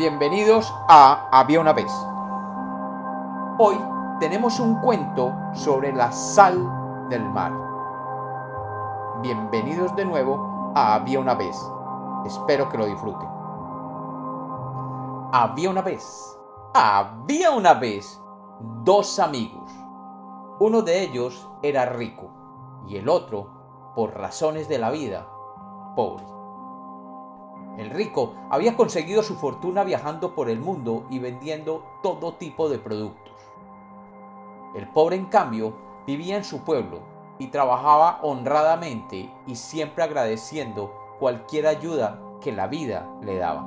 Bienvenidos a Había una vez. Hoy tenemos un cuento sobre la sal del mar. Bienvenidos de nuevo a Había una vez. Espero que lo disfruten. Había una vez. Había una vez dos amigos. Uno de ellos era rico y el otro, por razones de la vida, pobre. El rico había conseguido su fortuna viajando por el mundo y vendiendo todo tipo de productos. El pobre, en cambio, vivía en su pueblo y trabajaba honradamente y siempre agradeciendo cualquier ayuda que la vida le daba.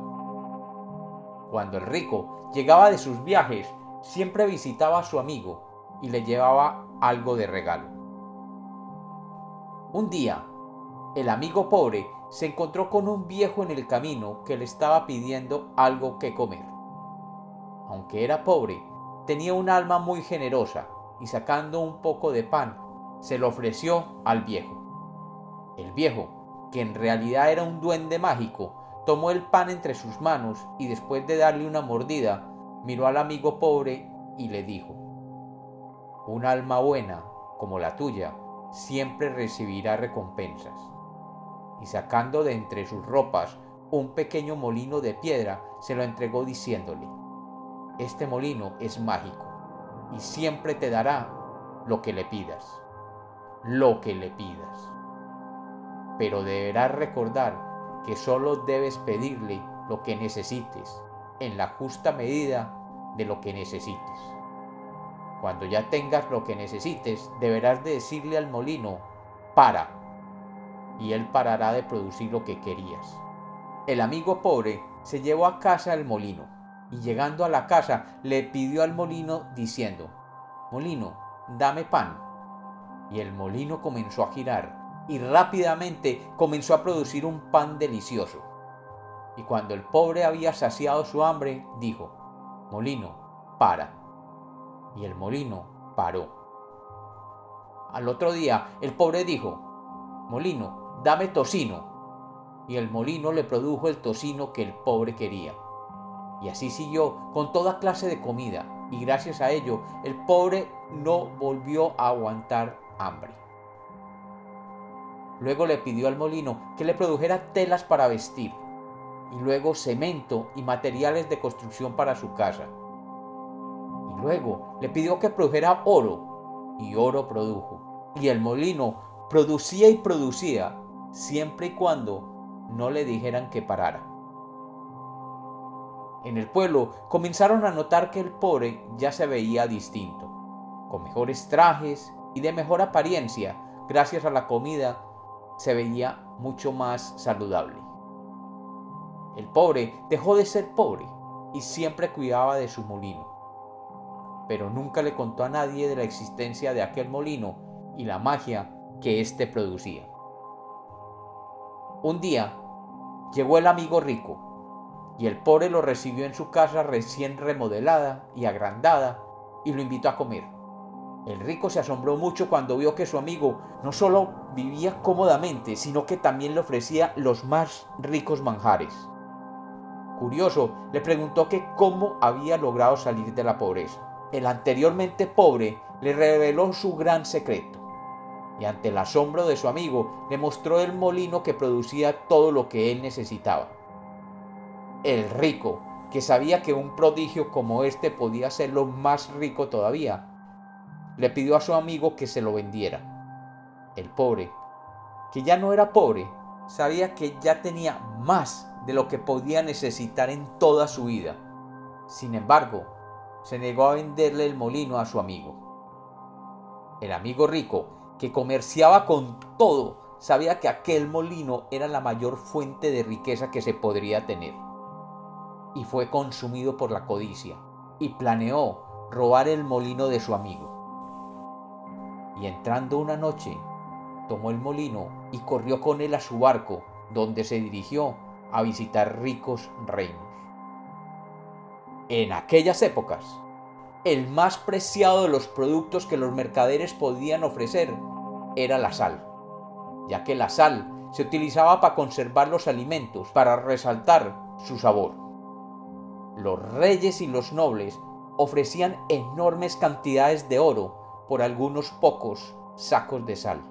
Cuando el rico llegaba de sus viajes, siempre visitaba a su amigo y le llevaba algo de regalo. Un día, el amigo pobre se encontró con un viejo en el camino que le estaba pidiendo algo que comer. Aunque era pobre, tenía un alma muy generosa y sacando un poco de pan, se lo ofreció al viejo. El viejo, que en realidad era un duende mágico, tomó el pan entre sus manos y después de darle una mordida, miró al amigo pobre y le dijo, Un alma buena como la tuya siempre recibirá recompensas y sacando de entre sus ropas un pequeño molino de piedra, se lo entregó diciéndole, Este molino es mágico y siempre te dará lo que le pidas, lo que le pidas. Pero deberás recordar que solo debes pedirle lo que necesites, en la justa medida de lo que necesites. Cuando ya tengas lo que necesites, deberás decirle al molino, para, y él parará de producir lo que querías. El amigo pobre se llevó a casa el molino y llegando a la casa le pidió al molino diciendo, Molino, dame pan. Y el molino comenzó a girar y rápidamente comenzó a producir un pan delicioso. Y cuando el pobre había saciado su hambre, dijo, Molino, para. Y el molino paró. Al otro día, el pobre dijo, Molino, dame tocino. Y el molino le produjo el tocino que el pobre quería. Y así siguió con toda clase de comida, y gracias a ello el pobre no volvió a aguantar hambre. Luego le pidió al molino que le produjera telas para vestir, y luego cemento y materiales de construcción para su casa. Y luego le pidió que produjera oro, y oro produjo. Y el molino producía y producía siempre y cuando no le dijeran que parara. En el pueblo comenzaron a notar que el pobre ya se veía distinto, con mejores trajes y de mejor apariencia, gracias a la comida se veía mucho más saludable. El pobre dejó de ser pobre y siempre cuidaba de su molino, pero nunca le contó a nadie de la existencia de aquel molino y la magia que éste producía. Un día llegó el amigo rico y el pobre lo recibió en su casa recién remodelada y agrandada y lo invitó a comer. El rico se asombró mucho cuando vio que su amigo no solo vivía cómodamente, sino que también le ofrecía los más ricos manjares. Curioso, le preguntó que cómo había logrado salir de la pobreza. El anteriormente pobre le reveló su gran secreto y ante el asombro de su amigo le mostró el molino que producía todo lo que él necesitaba. El rico, que sabía que un prodigio como este podía hacerlo más rico todavía, le pidió a su amigo que se lo vendiera. El pobre, que ya no era pobre, sabía que ya tenía más de lo que podía necesitar en toda su vida. Sin embargo, se negó a venderle el molino a su amigo. El amigo rico que comerciaba con todo, sabía que aquel molino era la mayor fuente de riqueza que se podría tener. Y fue consumido por la codicia, y planeó robar el molino de su amigo. Y entrando una noche, tomó el molino y corrió con él a su barco, donde se dirigió a visitar ricos reinos. En aquellas épocas, el más preciado de los productos que los mercaderes podían ofrecer era la sal, ya que la sal se utilizaba para conservar los alimentos, para resaltar su sabor. los reyes y los nobles ofrecían enormes cantidades de oro por algunos pocos sacos de sal.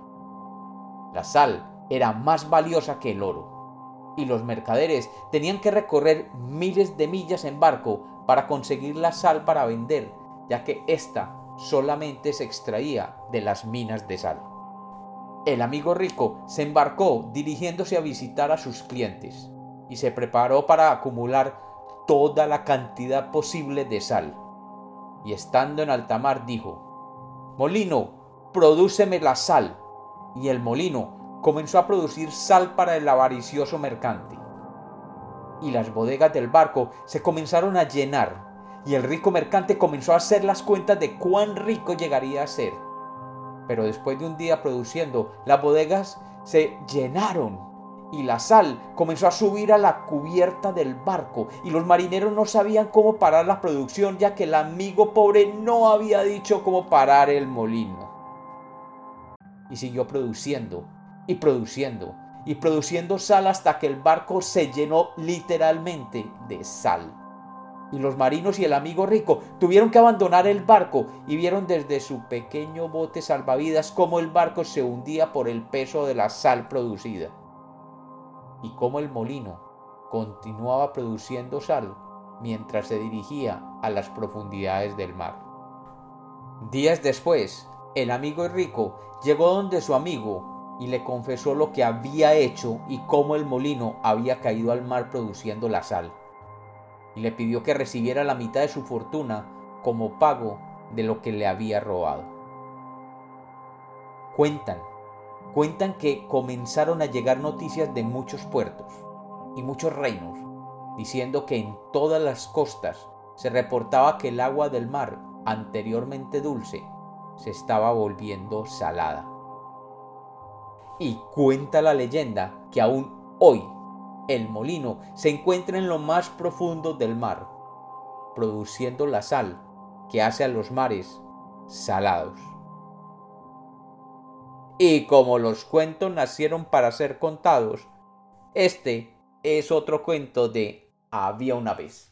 La sal era más valiosa que el oro, y los mercaderes tenían que recorrer miles de millas en barco para conseguir la sal para vender, ya que ésta solamente se extraía de las minas de sal. El amigo rico se embarcó dirigiéndose a visitar a sus clientes y se preparó para acumular toda la cantidad posible de sal. Y estando en alta mar dijo, Molino, prodúceme la sal. Y el molino comenzó a producir sal para el avaricioso mercante. Y las bodegas del barco se comenzaron a llenar, y el rico mercante comenzó a hacer las cuentas de cuán rico llegaría a ser. Pero después de un día produciendo, las bodegas se llenaron y la sal comenzó a subir a la cubierta del barco y los marineros no sabían cómo parar la producción ya que el amigo pobre no había dicho cómo parar el molino. Y siguió produciendo y produciendo y produciendo sal hasta que el barco se llenó literalmente de sal. Y los marinos y el amigo rico tuvieron que abandonar el barco y vieron desde su pequeño bote salvavidas cómo el barco se hundía por el peso de la sal producida y cómo el molino continuaba produciendo sal mientras se dirigía a las profundidades del mar. Días después, el amigo rico llegó donde su amigo y le confesó lo que había hecho y cómo el molino había caído al mar produciendo la sal, y le pidió que recibiera la mitad de su fortuna como pago de lo que le había robado. Cuentan cuentan que comenzaron a llegar noticias de muchos puertos y muchos reinos, diciendo que en todas las costas se reportaba que el agua del mar, anteriormente dulce, se estaba volviendo salada. Y cuenta la leyenda que aún hoy el molino se encuentra en lo más profundo del mar, produciendo la sal que hace a los mares salados. Y como los cuentos nacieron para ser contados, este es otro cuento de Había una vez.